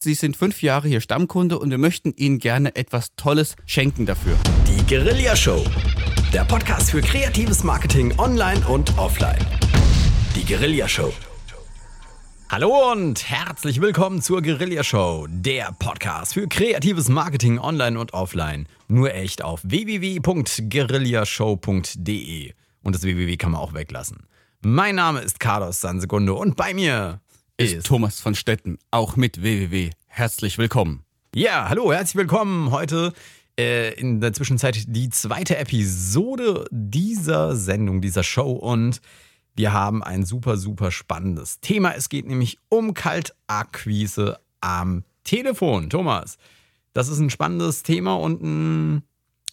Sie sind fünf Jahre hier Stammkunde und wir möchten Ihnen gerne etwas Tolles schenken dafür. Die Guerilla Show. Der Podcast für kreatives Marketing online und offline. Die Guerilla Show. Hallo und herzlich willkommen zur Guerilla Show, der Podcast für kreatives Marketing online und offline. Nur echt auf www.guerillashow.de. Und das www kann man auch weglassen. Mein Name ist Carlos Sansegundo und bei mir ist, ist Thomas von Stetten, auch mit www. Herzlich willkommen. Ja, hallo, herzlich willkommen. Heute äh, in der Zwischenzeit die zweite Episode dieser Sendung, dieser Show und wir haben ein super, super spannendes Thema. Es geht nämlich um Kaltakquise am Telefon. Thomas, das ist ein spannendes Thema und ein,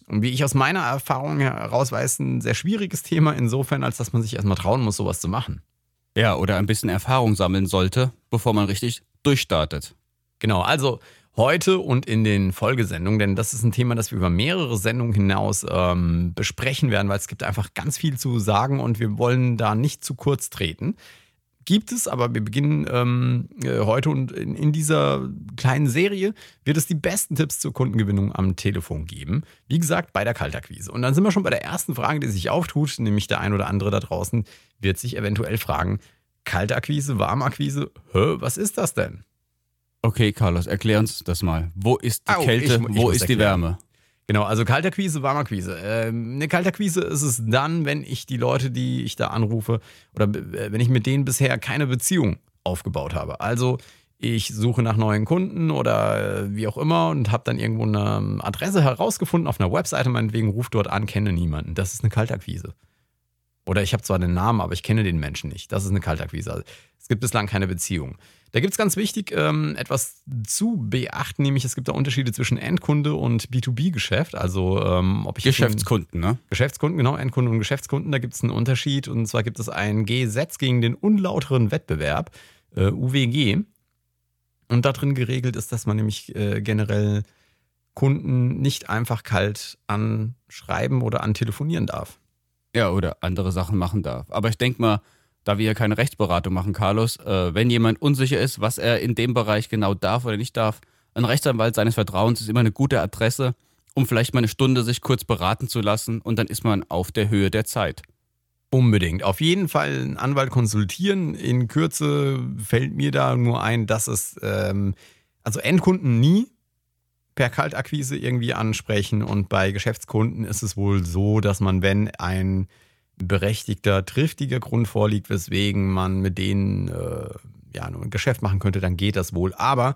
wie ich aus meiner Erfahrung heraus weiß, ein sehr schwieriges Thema insofern, als dass man sich erstmal trauen muss, sowas zu machen. Ja, oder ein bisschen Erfahrung sammeln sollte, bevor man richtig durchstartet. Genau, also heute und in den Folgesendungen, denn das ist ein Thema, das wir über mehrere Sendungen hinaus ähm, besprechen werden, weil es gibt einfach ganz viel zu sagen und wir wollen da nicht zu kurz treten. Gibt es, aber wir beginnen ähm, äh, heute und in, in, dieser kleinen Serie wird es die besten Tipps zur Kundengewinnung am Telefon geben. Wie gesagt, bei der Kaltakquise. Und dann sind wir schon bei der ersten Frage, die sich auftut, nämlich der ein oder andere da draußen wird sich eventuell fragen, Kaltakquise, Warmakquise, hä, was ist das denn? Okay, Carlos, erklär uns das mal. Wo ist die Au, Kälte, ich, ich wo ist die Wärme? Genau, also Kalterquise, Warmerquise. Ähm, eine Kalterquise ist es dann, wenn ich die Leute, die ich da anrufe, oder äh, wenn ich mit denen bisher keine Beziehung aufgebaut habe. Also ich suche nach neuen Kunden oder äh, wie auch immer und habe dann irgendwo eine Adresse herausgefunden auf einer Webseite, meinetwegen ruft dort an, kenne niemanden. Das ist eine Kaltakquise. Oder ich habe zwar den Namen, aber ich kenne den Menschen nicht. Das ist eine Kaltakquise. Also, es gibt bislang keine Beziehung. Da gibt es ganz wichtig ähm, etwas zu beachten, nämlich es gibt da Unterschiede zwischen Endkunde und B2B-Geschäft. Also ähm, ob ich Geschäftskunden, ne? Geschäftskunden, genau, Endkunden und Geschäftskunden, da gibt es einen Unterschied. Und zwar gibt es ein Gesetz gegen den unlauteren Wettbewerb, äh, UWG. Und da drin geregelt ist, dass man nämlich äh, generell Kunden nicht einfach kalt anschreiben oder antelefonieren darf. Ja, oder andere Sachen machen darf. Aber ich denke mal, da wir ja keine Rechtsberatung machen, Carlos, äh, wenn jemand unsicher ist, was er in dem Bereich genau darf oder nicht darf, ein Rechtsanwalt seines Vertrauens ist immer eine gute Adresse, um vielleicht mal eine Stunde sich kurz beraten zu lassen und dann ist man auf der Höhe der Zeit. Unbedingt. Auf jeden Fall einen Anwalt konsultieren. In Kürze fällt mir da nur ein, dass es ähm, also Endkunden nie per Kaltakquise irgendwie ansprechen und bei Geschäftskunden ist es wohl so, dass man, wenn ein berechtigter, triftiger Grund vorliegt, weswegen man mit denen äh, ja nur ein Geschäft machen könnte, dann geht das wohl. Aber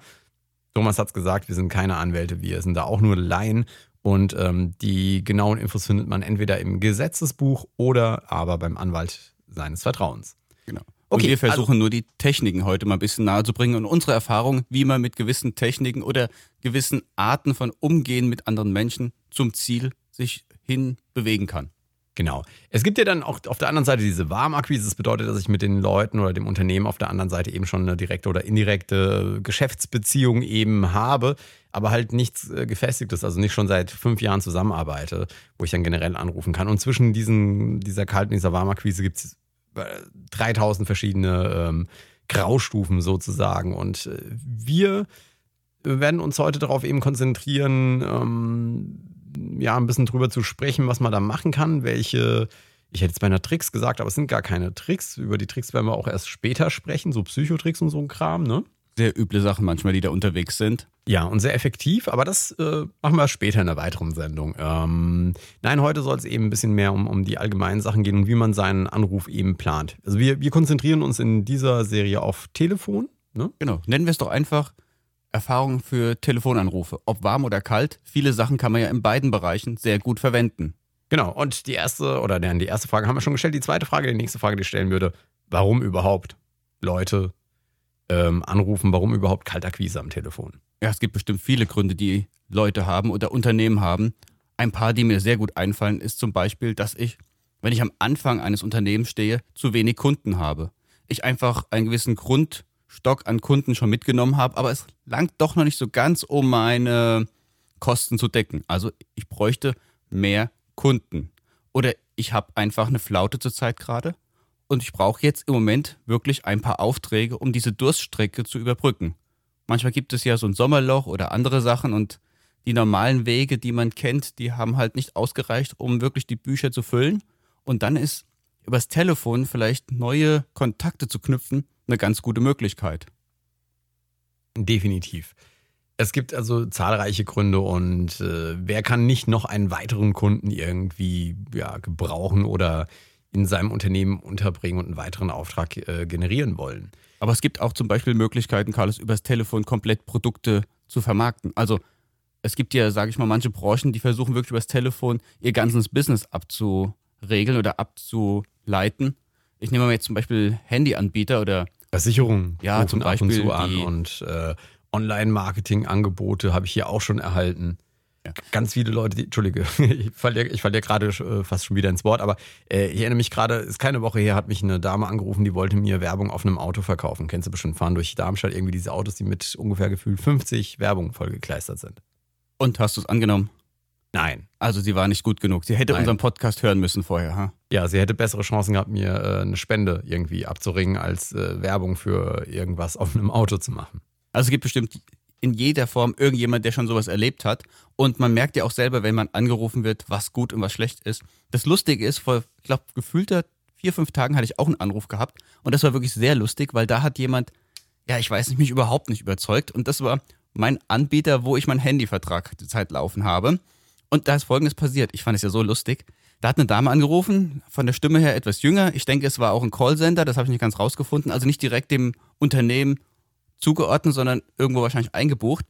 Thomas hat es gesagt, wir sind keine Anwälte, wir sind da auch nur Laien und ähm, die genauen Infos findet man entweder im Gesetzesbuch oder aber beim Anwalt seines Vertrauens. Genau. Und wir versuchen also, nur die Techniken heute mal ein bisschen nahe zu bringen und unsere Erfahrung, wie man mit gewissen Techniken oder gewissen Arten von Umgehen mit anderen Menschen zum Ziel sich hin bewegen kann. Genau. Es gibt ja dann auch auf der anderen Seite diese Warmakquise. Das bedeutet, dass ich mit den Leuten oder dem Unternehmen auf der anderen Seite eben schon eine direkte oder indirekte Geschäftsbeziehung eben habe, aber halt nichts äh, Gefestigtes, also nicht schon seit fünf Jahren zusammenarbeite, wo ich dann generell anrufen kann. Und zwischen diesen, dieser kalten, dieser Warmakquise gibt es 3000 verschiedene ähm, Graustufen sozusagen. Und äh, wir werden uns heute darauf eben konzentrieren, ähm, ja, ein bisschen drüber zu sprechen, was man da machen kann, welche, ich hätte jetzt beinahe Tricks gesagt, aber es sind gar keine Tricks. Über die Tricks werden wir auch erst später sprechen, so Psychotricks und so ein Kram, ne? Sehr üble Sachen manchmal, die da unterwegs sind. Ja, und sehr effektiv, aber das äh, machen wir später in einer weiteren Sendung. Ähm, nein, heute soll es eben ein bisschen mehr um, um die allgemeinen Sachen gehen und wie man seinen Anruf eben plant. Also wir, wir konzentrieren uns in dieser Serie auf Telefon. Ne? Genau, nennen wir es doch einfach Erfahrung für Telefonanrufe. Ob warm oder kalt, viele Sachen kann man ja in beiden Bereichen sehr gut verwenden. Genau, und die erste, oder die erste Frage haben wir schon gestellt. Die zweite Frage, die nächste Frage, die ich stellen würde, warum überhaupt Leute ähm, anrufen, warum überhaupt Kaltakquise am Telefon? Ja, es gibt bestimmt viele Gründe, die Leute haben oder Unternehmen haben. Ein paar, die mir sehr gut einfallen, ist zum Beispiel, dass ich, wenn ich am Anfang eines Unternehmens stehe, zu wenig Kunden habe. Ich einfach einen gewissen Grundstock an Kunden schon mitgenommen habe, aber es langt doch noch nicht so ganz, um meine Kosten zu decken. Also ich bräuchte mehr Kunden. Oder ich habe einfach eine Flaute zurzeit gerade und ich brauche jetzt im Moment wirklich ein paar Aufträge, um diese Durststrecke zu überbrücken. Manchmal gibt es ja so ein Sommerloch oder andere Sachen und die normalen Wege, die man kennt, die haben halt nicht ausgereicht, um wirklich die Bücher zu füllen. Und dann ist übers Telefon vielleicht neue Kontakte zu knüpfen eine ganz gute Möglichkeit. Definitiv. Es gibt also zahlreiche Gründe und äh, wer kann nicht noch einen weiteren Kunden irgendwie ja, gebrauchen oder in seinem Unternehmen unterbringen und einen weiteren Auftrag äh, generieren wollen. Aber es gibt auch zum Beispiel Möglichkeiten, Carlos, übers Telefon komplett Produkte zu vermarkten. Also es gibt ja, sage ich mal, manche Branchen, die versuchen wirklich übers Telefon ihr ganzes Business abzuregeln oder abzuleiten. Ich nehme mal jetzt zum Beispiel Handyanbieter oder Versicherungen. Ja, zum Beispiel ab und zu an und äh, Online-Marketing-Angebote habe ich hier auch schon erhalten. Ja. Ganz viele Leute, die, Entschuldige, ich falle ich dir gerade äh, fast schon wieder ins Wort, aber äh, ich erinnere mich gerade, ist keine Woche her, hat mich eine Dame angerufen, die wollte mir Werbung auf einem Auto verkaufen. Kennst du bestimmt, fahren durch Darmstadt irgendwie diese Autos, die mit ungefähr gefühlt 50 Werbung vollgekleistert sind. Und hast du es angenommen? Nein. Also sie war nicht gut genug. Sie hätte Nein. unseren Podcast hören müssen vorher, ha? Ja, sie hätte bessere Chancen gehabt, mir äh, eine Spende irgendwie abzuringen, als äh, Werbung für irgendwas auf einem Auto zu machen. Also es gibt bestimmt in jeder Form irgendjemand, der schon sowas erlebt hat. Und man merkt ja auch selber, wenn man angerufen wird, was gut und was schlecht ist. Das Lustige ist, vor, ich glaube, gefühlter vier, fünf Tagen hatte ich auch einen Anruf gehabt. Und das war wirklich sehr lustig, weil da hat jemand, ja, ich weiß nicht, mich überhaupt nicht überzeugt. Und das war mein Anbieter, wo ich meinen Handyvertrag die Zeit laufen habe. Und da ist Folgendes passiert. Ich fand es ja so lustig. Da hat eine Dame angerufen, von der Stimme her etwas jünger. Ich denke, es war auch ein Callcenter, das habe ich nicht ganz rausgefunden. Also nicht direkt dem Unternehmen zugeordnet, sondern irgendwo wahrscheinlich eingebucht.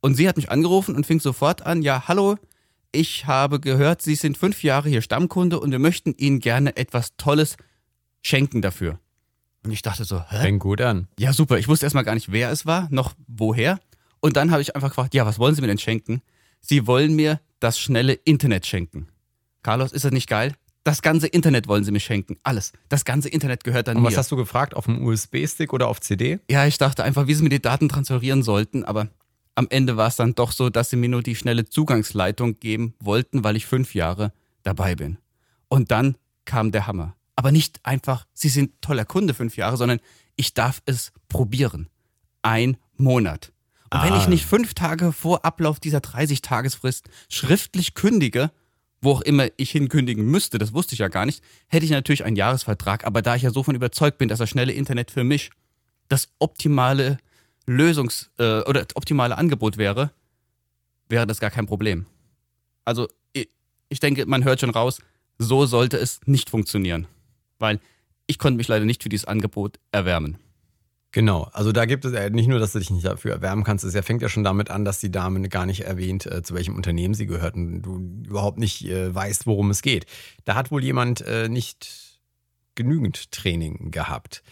Und sie hat mich angerufen und fing sofort an, ja, hallo, ich habe gehört, Sie sind fünf Jahre hier Stammkunde und wir möchten Ihnen gerne etwas Tolles schenken dafür. Und ich dachte so, hä? Fängt gut an. Ja, super. Ich wusste erstmal gar nicht, wer es war, noch woher. Und dann habe ich einfach gefragt, ja, was wollen Sie mir denn schenken? Sie wollen mir das schnelle Internet schenken. Carlos, ist das nicht geil? Das ganze Internet wollen sie mir schenken. Alles. Das ganze Internet gehört dann Und mir. was hast du gefragt? Auf dem USB-Stick oder auf CD? Ja, ich dachte einfach, wie sie mir die Daten transferieren sollten, aber am Ende war es dann doch so, dass sie mir nur die schnelle Zugangsleitung geben wollten, weil ich fünf Jahre dabei bin. Und dann kam der Hammer. Aber nicht einfach, sie sind toller Kunde fünf Jahre, sondern ich darf es probieren. Ein Monat. Und ah. wenn ich nicht fünf Tage vor Ablauf dieser 30-Tagesfrist schriftlich kündige, wo auch immer ich hinkündigen müsste, das wusste ich ja gar nicht, hätte ich natürlich einen Jahresvertrag. Aber da ich ja so von überzeugt bin, dass das schnelle Internet für mich das optimale Lösungs- äh, oder das optimale Angebot wäre, wäre das gar kein Problem. Also ich, ich denke, man hört schon raus, so sollte es nicht funktionieren. Weil ich konnte mich leider nicht für dieses Angebot erwärmen. Genau, also da gibt es ja nicht nur, dass du dich nicht dafür erwärmen kannst, es fängt ja schon damit an, dass die Dame gar nicht erwähnt, äh, zu welchem Unternehmen sie gehört und du überhaupt nicht äh, weißt, worum es geht. Da hat wohl jemand äh, nicht genügend Training gehabt.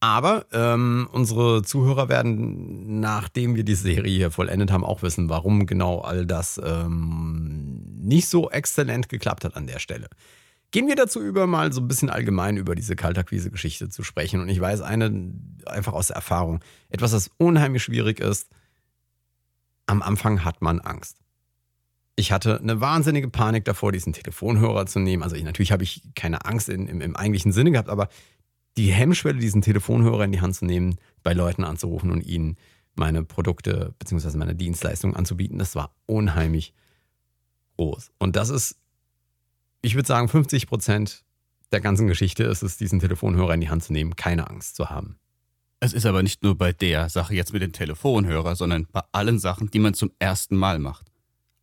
Aber ähm, unsere Zuhörer werden, nachdem wir die Serie hier vollendet haben, auch wissen, warum genau all das ähm, nicht so exzellent geklappt hat an der Stelle. Gehen wir dazu über, mal so ein bisschen allgemein über diese Kaltakquise-Geschichte zu sprechen. Und ich weiß eine einfach aus der Erfahrung, etwas, das unheimlich schwierig ist. Am Anfang hat man Angst. Ich hatte eine wahnsinnige Panik davor, diesen Telefonhörer zu nehmen. Also ich, natürlich habe ich keine Angst in, im, im eigentlichen Sinne gehabt, aber die Hemmschwelle, diesen Telefonhörer in die Hand zu nehmen, bei Leuten anzurufen und ihnen meine Produkte bzw. meine Dienstleistungen anzubieten, das war unheimlich groß. Und das ist ich würde sagen, 50 Prozent der ganzen Geschichte ist es, diesen Telefonhörer in die Hand zu nehmen, keine Angst zu haben. Es ist aber nicht nur bei der Sache jetzt mit dem Telefonhörer, sondern bei allen Sachen, die man zum ersten Mal macht.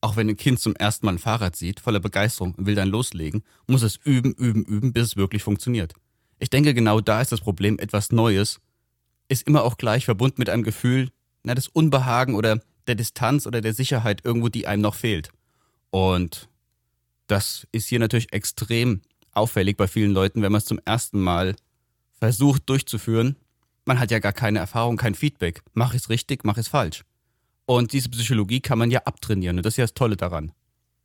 Auch wenn ein Kind zum ersten Mal ein Fahrrad sieht, voller Begeisterung und will dann loslegen, muss es üben, üben, üben, bis es wirklich funktioniert. Ich denke, genau da ist das Problem, etwas Neues ist immer auch gleich verbunden mit einem Gefühl, na, des Unbehagen oder der Distanz oder der Sicherheit irgendwo, die einem noch fehlt. Und das ist hier natürlich extrem auffällig bei vielen Leuten, wenn man es zum ersten Mal versucht durchzuführen. Man hat ja gar keine Erfahrung, kein Feedback. Mach es richtig, mach es falsch. Und diese Psychologie kann man ja abtrainieren. Und das ist ja das Tolle daran.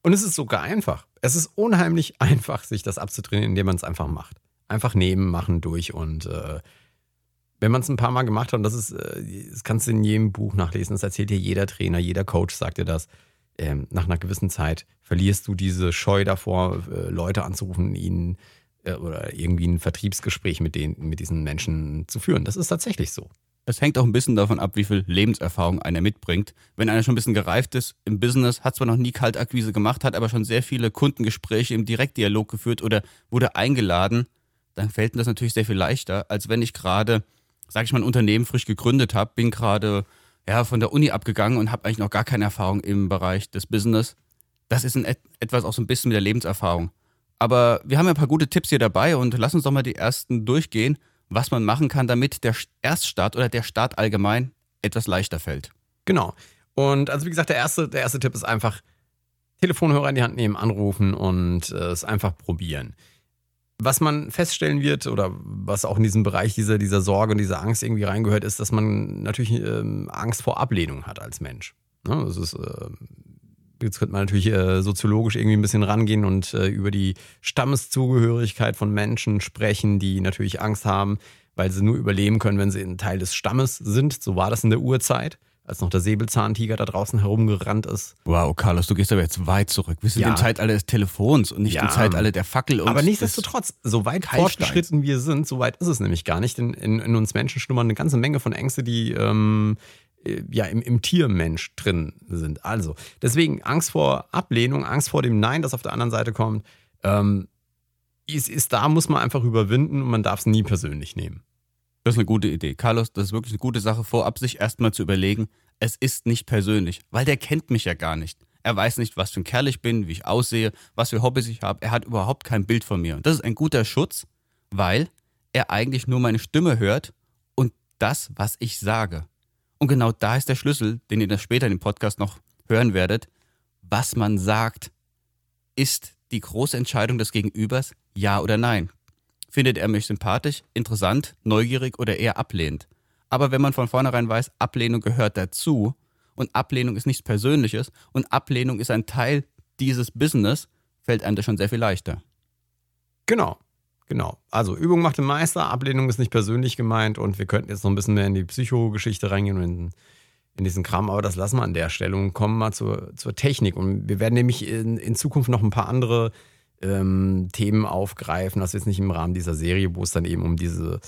Und es ist sogar einfach. Es ist unheimlich einfach, sich das abzutrainieren, indem man es einfach macht. Einfach nehmen, machen, durch. Und äh, wenn man es ein paar Mal gemacht hat, und das ist, äh, das kannst du in jedem Buch nachlesen, das erzählt dir jeder Trainer, jeder Coach sagt dir das ähm, nach einer gewissen Zeit verlierst du diese Scheu davor, äh, Leute anzurufen, ihnen äh, oder irgendwie ein Vertriebsgespräch mit, den, mit diesen Menschen zu führen. Das ist tatsächlich so. Es hängt auch ein bisschen davon ab, wie viel Lebenserfahrung einer mitbringt. Wenn einer schon ein bisschen gereift ist im Business, hat zwar noch nie Kaltakquise gemacht, hat aber schon sehr viele Kundengespräche im Direktdialog geführt oder wurde eingeladen, dann fällt mir das natürlich sehr viel leichter, als wenn ich gerade, sage ich mal, ein Unternehmen frisch gegründet habe, bin gerade ja, von der Uni abgegangen und habe eigentlich noch gar keine Erfahrung im Bereich des Business. Das ist ein, etwas auch so ein bisschen mit der Lebenserfahrung. Aber wir haben ja ein paar gute Tipps hier dabei und lass uns doch mal die ersten durchgehen, was man machen kann, damit der Erststart oder der Start allgemein etwas leichter fällt. Genau. Und also wie gesagt, der erste, der erste Tipp ist einfach Telefonhörer in die Hand nehmen, anrufen und äh, es einfach probieren. Was man feststellen wird oder was auch in diesem Bereich dieser, dieser Sorge und dieser Angst irgendwie reingehört, ist, dass man natürlich ähm, Angst vor Ablehnung hat als Mensch. Ne? Das ist, äh, jetzt könnte man natürlich äh, soziologisch irgendwie ein bisschen rangehen und äh, über die Stammeszugehörigkeit von Menschen sprechen, die natürlich Angst haben, weil sie nur überleben können, wenn sie ein Teil des Stammes sind. So war das in der Urzeit als noch der Säbelzahntiger da draußen herumgerannt ist. Wow, Carlos, du gehst aber jetzt weit zurück. Wir sind ja. im Zeitalter des Telefons und nicht ja. im Zeitalter der Fackel. Und aber nichtsdestotrotz, so weit fortgeschritten wir sind, so weit ist es nämlich gar nicht. Denn in, in uns Menschen schlummern eine ganze Menge von Ängste, die ähm, äh, ja im, im Tiermensch drin sind. Also, deswegen Angst vor Ablehnung, Angst vor dem Nein, das auf der anderen Seite kommt, ähm, ist, ist da, muss man einfach überwinden und man darf es nie persönlich nehmen. Das ist eine gute Idee. Carlos, das ist wirklich eine gute Sache, vorab sich erstmal zu überlegen, es ist nicht persönlich, weil der kennt mich ja gar nicht. Er weiß nicht, was für ein Kerl ich bin, wie ich aussehe, was für Hobbys ich habe. Er hat überhaupt kein Bild von mir. Und das ist ein guter Schutz, weil er eigentlich nur meine Stimme hört und das, was ich sage. Und genau da ist der Schlüssel, den ihr das später in dem Podcast noch hören werdet. Was man sagt, ist die große Entscheidung des Gegenübers, ja oder nein. Findet er mich sympathisch, interessant, neugierig oder eher ablehnend? Aber wenn man von vornherein weiß, Ablehnung gehört dazu und Ablehnung ist nichts Persönliches und Ablehnung ist ein Teil dieses Business, fällt einem das schon sehr viel leichter. Genau, genau. Also Übung macht den Meister, Ablehnung ist nicht persönlich gemeint und wir könnten jetzt noch ein bisschen mehr in die Psychogeschichte reingehen und in, in diesen Kram, aber das lassen wir an der Stelle und kommen mal zur, zur Technik. Und wir werden nämlich in, in Zukunft noch ein paar andere ähm, Themen aufgreifen. Das ist nicht im Rahmen dieser Serie, wo es dann eben um diese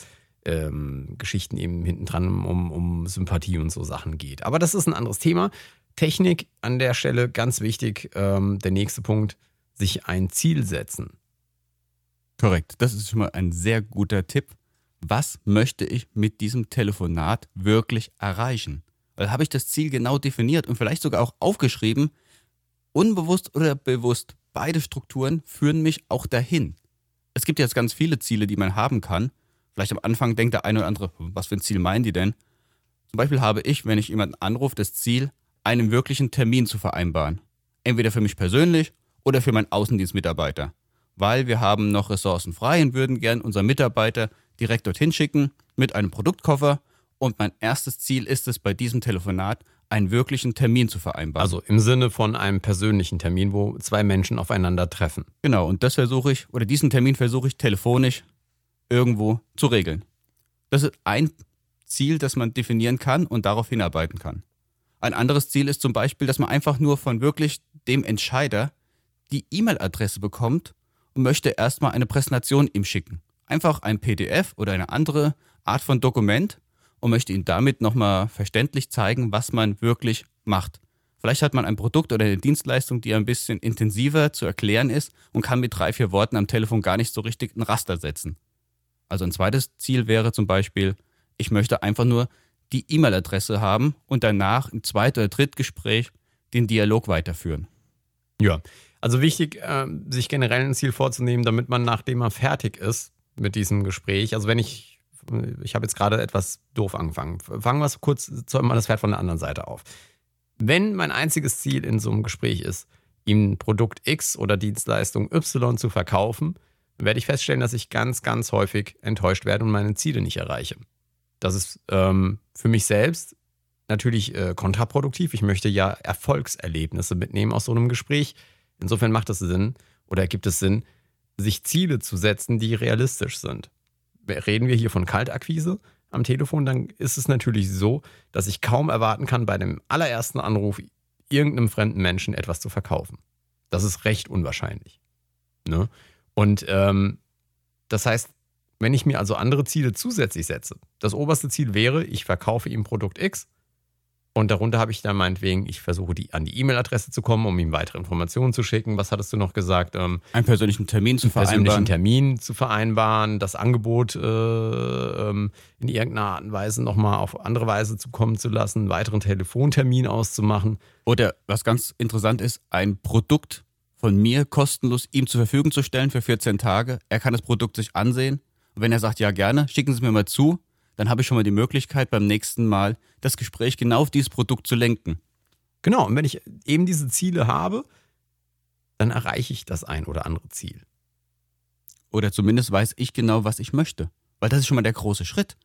ähm, Geschichten eben hinten dran um, um Sympathie und so Sachen geht. Aber das ist ein anderes Thema. Technik an der Stelle ganz wichtig. Ähm, der nächste Punkt, sich ein Ziel setzen. Korrekt, das ist schon mal ein sehr guter Tipp. Was möchte ich mit diesem Telefonat wirklich erreichen? Weil habe ich das Ziel genau definiert und vielleicht sogar auch aufgeschrieben, unbewusst oder bewusst beide Strukturen führen mich auch dahin. Es gibt jetzt ganz viele Ziele, die man haben kann. Vielleicht am Anfang denkt der eine oder andere, was für ein Ziel meinen die denn? Zum Beispiel habe ich, wenn ich jemanden anrufe, das Ziel, einen wirklichen Termin zu vereinbaren. Entweder für mich persönlich oder für meinen Außendienstmitarbeiter. Weil wir haben noch Ressourcen frei und würden gern unseren Mitarbeiter direkt dorthin schicken mit einem Produktkoffer. Und mein erstes Ziel ist es bei diesem Telefonat, einen wirklichen Termin zu vereinbaren. Also im Sinne von einem persönlichen Termin, wo zwei Menschen aufeinandertreffen. Genau, und das versuche ich, oder diesen Termin versuche ich telefonisch irgendwo zu regeln. Das ist ein Ziel, das man definieren kann und darauf hinarbeiten kann. Ein anderes Ziel ist zum Beispiel, dass man einfach nur von wirklich dem Entscheider die E-Mail-Adresse bekommt und möchte erstmal eine Präsentation ihm schicken. Einfach ein PDF oder eine andere Art von Dokument, und möchte Ihnen damit nochmal verständlich zeigen, was man wirklich macht. Vielleicht hat man ein Produkt oder eine Dienstleistung, die ein bisschen intensiver zu erklären ist und kann mit drei, vier Worten am Telefon gar nicht so richtig ein Raster setzen. Also ein zweites Ziel wäre zum Beispiel, ich möchte einfach nur die E-Mail-Adresse haben und danach im Zweit- oder Drittgespräch den Dialog weiterführen. Ja, also wichtig, äh, sich generell ein Ziel vorzunehmen, damit man, nachdem man fertig ist mit diesem Gespräch, also wenn ich ich habe jetzt gerade etwas doof angefangen. Fangen wir kurz, zäumen wir das Pferd von der anderen Seite auf. Wenn mein einziges Ziel in so einem Gespräch ist, ihm Produkt X oder Dienstleistung Y zu verkaufen, werde ich feststellen, dass ich ganz, ganz häufig enttäuscht werde und meine Ziele nicht erreiche. Das ist ähm, für mich selbst natürlich äh, kontraproduktiv. Ich möchte ja Erfolgserlebnisse mitnehmen aus so einem Gespräch. Insofern macht es Sinn oder gibt es Sinn, sich Ziele zu setzen, die realistisch sind reden wir hier von Kaltakquise am Telefon, dann ist es natürlich so, dass ich kaum erwarten kann, bei dem allerersten Anruf irgendeinem fremden Menschen etwas zu verkaufen. Das ist recht unwahrscheinlich. Ne? Und ähm, das heißt, Wenn ich mir also andere Ziele zusätzlich setze, das oberste Ziel wäre, ich verkaufe ihm Produkt X und darunter habe ich dann meinetwegen, ich versuche die, an die E-Mail-Adresse zu kommen, um ihm weitere Informationen zu schicken. Was hattest du noch gesagt? Ähm, einen persönlichen Termin zu vereinbaren. Persönlichen Termin zu vereinbaren, das Angebot äh, ähm, in irgendeiner Art und Weise nochmal auf andere Weise zu kommen zu lassen, einen weiteren Telefontermin auszumachen. Oder was ganz interessant ist, ein Produkt von mir kostenlos ihm zur Verfügung zu stellen für 14 Tage. Er kann das Produkt sich ansehen. Und wenn er sagt, ja gerne, schicken Sie es mir mal zu, dann habe ich schon mal die Möglichkeit, beim nächsten Mal das Gespräch genau auf dieses Produkt zu lenken. Genau, und wenn ich eben diese Ziele habe, dann erreiche ich das ein oder andere Ziel. Oder zumindest weiß ich genau, was ich möchte. Weil das ist schon mal der große Schritt.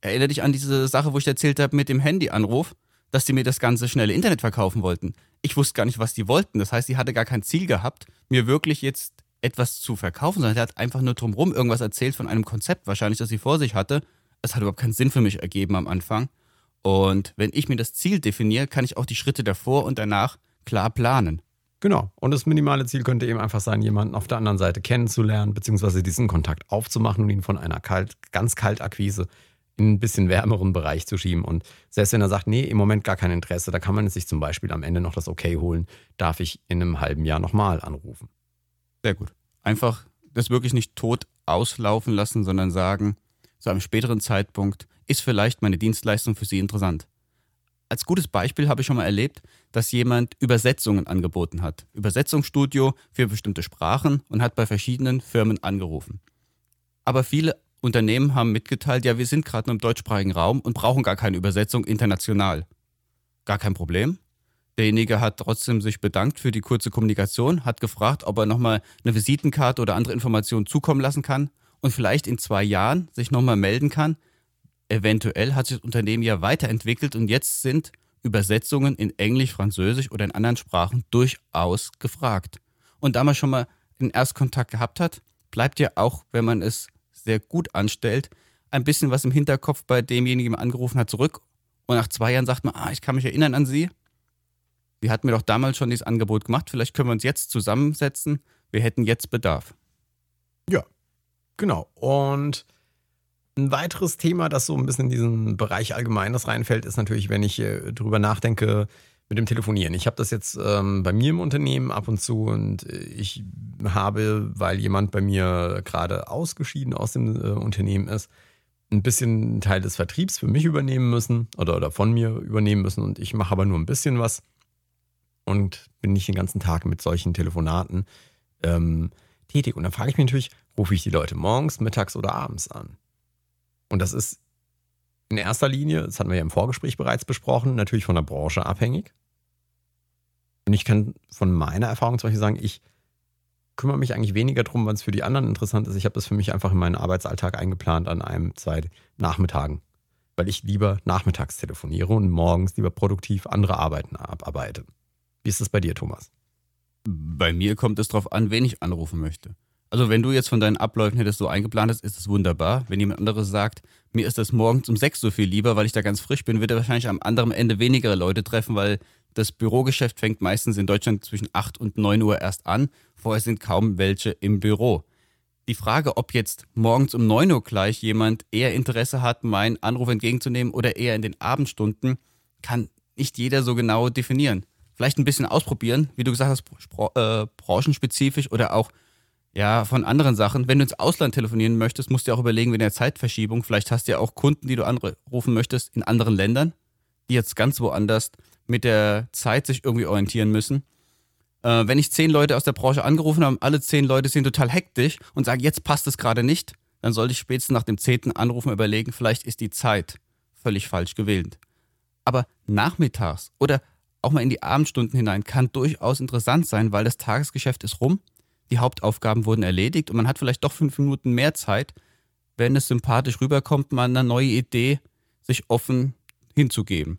Erinnere dich an diese Sache, wo ich erzählt habe mit dem Handyanruf, dass die mir das ganze schnelle Internet verkaufen wollten. Ich wusste gar nicht, was die wollten. Das heißt, die hatte gar kein Ziel gehabt, mir wirklich jetzt etwas zu verkaufen, sondern der hat einfach nur drumherum irgendwas erzählt von einem Konzept, wahrscheinlich, das sie vor sich hatte es hat überhaupt keinen Sinn für mich ergeben am Anfang. Und wenn ich mir das Ziel definiere, kann ich auch die Schritte davor und danach klar planen. Genau. Und das minimale Ziel könnte eben einfach sein, jemanden auf der anderen Seite kennenzulernen, beziehungsweise diesen Kontakt aufzumachen und ihn von einer kalt, ganz kalt Akquise in ein bisschen wärmeren Bereich zu schieben. Und selbst wenn er sagt, nee, im Moment gar kein Interesse, da kann man sich zum Beispiel am Ende noch das Okay holen, darf ich in einem halben Jahr nochmal anrufen. Sehr gut. Einfach das wirklich nicht tot auslaufen lassen, sondern sagen, zu einem späteren Zeitpunkt, ist vielleicht meine Dienstleistung für Sie interessant. Als gutes Beispiel habe ich schon mal erlebt, dass jemand Übersetzungen angeboten hat. Übersetzungsstudio für bestimmte Sprachen und hat bei verschiedenen Firmen angerufen. Aber viele Unternehmen haben mitgeteilt, ja, wir sind gerade nur im deutschsprachigen Raum und brauchen gar keine Übersetzung international. Gar kein Problem. Derjenige hat trotzdem sich bedankt für die kurze Kommunikation, hat gefragt, ob er nochmal eine Visitenkarte oder andere Informationen zukommen lassen kann und vielleicht in zwei Jahren sich nochmal melden kann. Eventuell hat sich das Unternehmen ja weiterentwickelt und jetzt sind Übersetzungen in Englisch, Französisch oder in anderen Sprachen durchaus gefragt. Und da man schon mal den Erstkontakt gehabt hat, bleibt ja auch, wenn man es sehr gut anstellt, ein bisschen was im Hinterkopf bei demjenigen, der angerufen hat, zurück. Und nach zwei Jahren sagt man, ah, ich kann mich erinnern an Sie. Sie hatten mir doch damals schon dieses Angebot gemacht. Vielleicht können wir uns jetzt zusammensetzen. Wir hätten jetzt Bedarf. Ja, Genau. Und ein weiteres Thema, das so ein bisschen in diesen Bereich Allgemeines reinfällt, ist natürlich, wenn ich äh, drüber nachdenke, mit dem Telefonieren. Ich habe das jetzt ähm, bei mir im Unternehmen ab und zu und äh, ich habe, weil jemand bei mir gerade ausgeschieden aus dem äh, Unternehmen ist, ein bisschen Teil des Vertriebs für mich übernehmen müssen oder, oder von mir übernehmen müssen und ich mache aber nur ein bisschen was und bin nicht den ganzen Tag mit solchen Telefonaten ähm, tätig. Und dann frage ich mich natürlich, rufe ich die Leute morgens, mittags oder abends an? Und das ist in erster Linie, das hatten wir ja im Vorgespräch bereits besprochen, natürlich von der Branche abhängig. Und ich kann von meiner Erfahrung zum Beispiel sagen, ich kümmere mich eigentlich weniger darum, wann es für die anderen interessant ist. Ich habe das für mich einfach in meinen Arbeitsalltag eingeplant an einem, zwei Nachmittagen. Weil ich lieber nachmittags telefoniere und morgens lieber produktiv andere Arbeiten abarbeite. Wie ist das bei dir, Thomas? Bei mir kommt es darauf an, wen ich anrufen möchte. Also wenn du jetzt von deinen Abläufen hättest so eingeplant hast, ist es wunderbar. Wenn jemand anderes sagt, mir ist das morgens um sechs so viel lieber, weil ich da ganz frisch bin, wird er wahrscheinlich am anderen Ende weniger Leute treffen, weil das Bürogeschäft fängt meistens in Deutschland zwischen acht und neun Uhr erst an. Vorher sind kaum welche im Büro. Die Frage, ob jetzt morgens um neun Uhr gleich jemand eher Interesse hat, meinen Anruf entgegenzunehmen oder eher in den Abendstunden, kann nicht jeder so genau definieren vielleicht ein bisschen ausprobieren, wie du gesagt hast, äh, branchenspezifisch oder auch ja, von anderen Sachen. Wenn du ins Ausland telefonieren möchtest, musst du auch überlegen, wenn der Zeitverschiebung, vielleicht hast du ja auch Kunden, die du anrufen möchtest in anderen Ländern, die jetzt ganz woanders mit der Zeit sich irgendwie orientieren müssen. Äh, wenn ich zehn Leute aus der Branche angerufen habe, alle zehn Leute sind total hektisch und sagen, jetzt passt es gerade nicht, dann sollte ich spätestens nach dem zehnten Anrufen überlegen, vielleicht ist die Zeit völlig falsch gewählt. Aber nachmittags oder auch mal in die Abendstunden hinein kann durchaus interessant sein, weil das Tagesgeschäft ist rum, die Hauptaufgaben wurden erledigt und man hat vielleicht doch fünf Minuten mehr Zeit, wenn es sympathisch rüberkommt, mal eine neue Idee sich offen hinzugeben.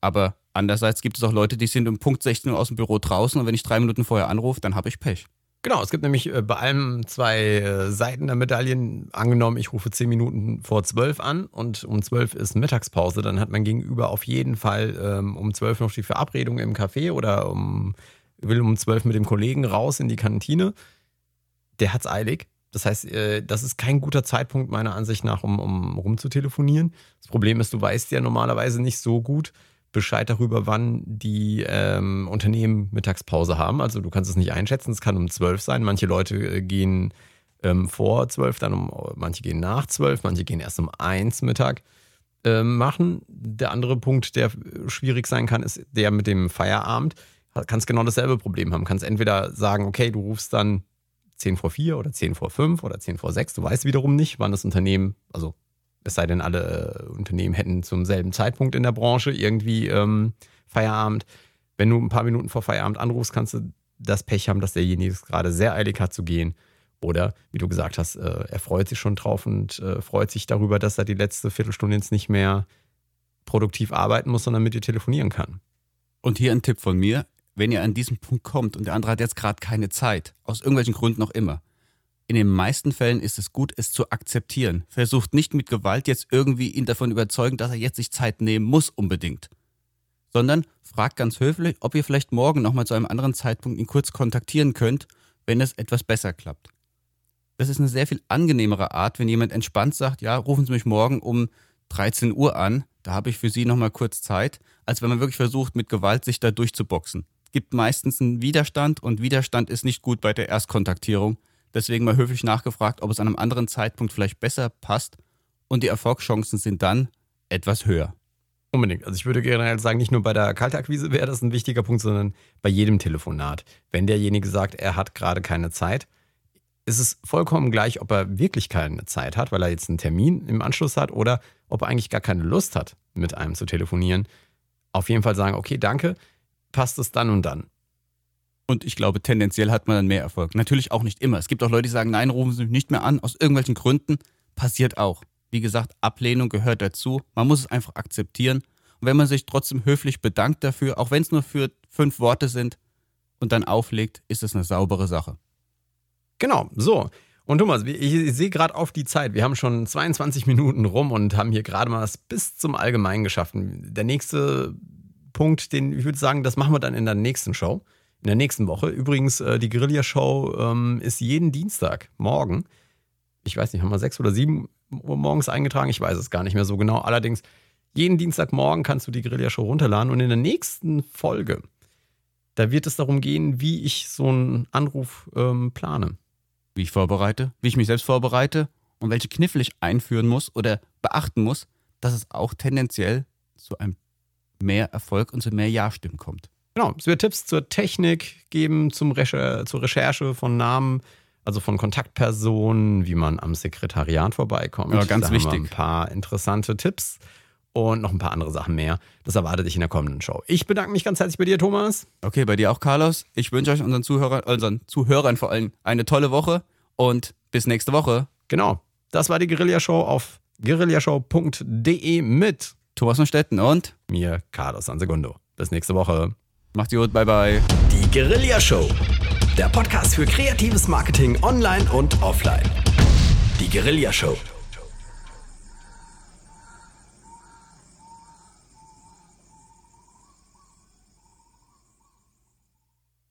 Aber andererseits gibt es auch Leute, die sind um Punkt 16 Uhr aus dem Büro draußen und wenn ich drei Minuten vorher anrufe, dann habe ich Pech. Genau, es gibt nämlich äh, bei allem zwei äh, Seiten der Medaillen. Angenommen, ich rufe zehn Minuten vor zwölf an und um zwölf ist Mittagspause, dann hat mein Gegenüber auf jeden Fall ähm, um zwölf noch die Verabredung im Café oder um, will um zwölf mit dem Kollegen raus in die Kantine. Der hat's eilig. Das heißt, äh, das ist kein guter Zeitpunkt meiner Ansicht nach, um, um rumzutelefonieren. Das Problem ist, du weißt ja normalerweise nicht so gut Bescheid darüber, wann die ähm, Unternehmen Mittagspause haben. Also du kannst es nicht einschätzen. Es kann um zwölf sein. Manche Leute äh, gehen ähm, vor zwölf, dann um, manche gehen nach zwölf, manche gehen erst um eins Mittag äh, machen. Der andere Punkt, der schwierig sein kann, ist der mit dem Feierabend. Kannst genau dasselbe Problem haben. Kannst entweder sagen, okay, du rufst dann 10 vor 4 oder 10 vor 5 oder 10 vor 6. Du weißt wiederum nicht, wann das Unternehmen, also es sei denn, alle äh, Unternehmen hätten zum selben Zeitpunkt in der Branche irgendwie ähm, Feierabend. Wenn du ein paar Minuten vor Feierabend anrufst, kannst du das Pech haben, dass derjenige es gerade sehr eilig hat zu gehen. Oder, wie du gesagt hast, äh, er freut sich schon drauf und äh, freut sich darüber, dass er die letzte Viertelstunde jetzt nicht mehr produktiv arbeiten muss, sondern mit dir telefonieren kann. Und hier ein Tipp von mir wenn ihr an diesen Punkt kommt und der andere hat jetzt gerade keine Zeit, aus irgendwelchen Gründen noch immer, in den meisten Fällen ist es gut, es zu akzeptieren. Versucht nicht mit Gewalt jetzt irgendwie ihn davon überzeugen, dass er jetzt sich Zeit nehmen muss unbedingt. Sondern fragt ganz höflich, ob ihr vielleicht morgen nochmal zu einem anderen Zeitpunkt ihn kurz kontaktieren könnt, wenn es etwas besser klappt. Das ist eine sehr viel angenehmere Art, wenn jemand entspannt sagt, ja, rufen Sie mich morgen um 13 Uhr an, da habe ich für Sie nochmal kurz Zeit, als wenn man wirklich versucht, mit Gewalt sich da durchzuboxen gibt meistens einen Widerstand und Widerstand ist nicht gut bei der Erstkontaktierung. Deswegen mal höflich nachgefragt, ob es an einem anderen Zeitpunkt vielleicht besser passt und die Erfolgschancen sind dann etwas höher. Unbedingt. Also ich würde generell sagen, nicht nur bei der Kaltakquise wäre das ein wichtiger Punkt, sondern bei jedem Telefonat. Wenn derjenige sagt, er hat gerade keine Zeit, ist es vollkommen gleich, ob er wirklich keine Zeit hat, weil er jetzt einen Termin im Anschluss hat oder ob er eigentlich gar keine Lust hat, mit einem zu telefonieren. Auf jeden Fall sagen, okay, danke, passt es dann und dann. Und ich glaube, tendenziell hat man dann mehr Erfolg. Natürlich auch nicht immer. Es gibt auch Leute, die sagen, nein, rufen Sie mich nicht mehr an, aus irgendwelchen Gründen. Passiert auch. Wie gesagt, Ablehnung gehört dazu. Man muss es einfach akzeptieren. Und wenn man sich trotzdem höflich bedankt dafür, auch wenn es nur für fünf Worte sind, und dann auflegt, ist es eine saubere Sache. Genau, so. Und Thomas, ich, sehe gerade auf die Zeit. Wir haben schon 22 Minuten rum und haben hier gerade mal was bis zum Allgemeinen geschaffen. Der nächste Punkt, den ich würde sagen, das machen wir dann in der nächsten Show, in der nächsten Woche. Übrigens, äh, die Guerilla-Show ähm, ist jeden Dienstag morgen. Ich weiß nicht, haben wir sechs oder sieben Uhr morgens eingetragen? Ich weiß es gar nicht mehr so genau. Allerdings, jeden Dienstagmorgen kannst du die Guerilla-Show runterladen und in der nächsten Folge, da wird es darum gehen, wie ich so einen Anruf ähm, plane. Wie ich vorbereite, wie ich mich selbst vorbereite und welche Kniffel ich einführen muss oder beachten muss, dass es auch tendenziell zu einem mehr Erfolg und zu mehr Ja-Stimmen kommt. Genau, es wird Tipps zur Technik geben, zum Recher zur Recherche von Namen, also von Kontaktpersonen, wie man am Sekretariat vorbeikommt. Ja, ganz da wichtig. Haben wir ein paar interessante Tipps und noch ein paar andere Sachen mehr. Das erwartet dich in der kommenden Show. Ich bedanke mich ganz herzlich bei dir, Thomas. Okay, bei dir auch, Carlos. Ich wünsche euch unseren Zuhörern, unseren Zuhörern vor allem eine tolle Woche und bis nächste Woche. Genau, das war die Guerilla-Show auf guerillashow.de mit Thomas von Stetten und mir, Carlos Sansegundo. Bis nächste Woche. Macht's gut, bye bye. Die Guerilla Show. Der Podcast für kreatives Marketing online und offline. Die Guerilla Show.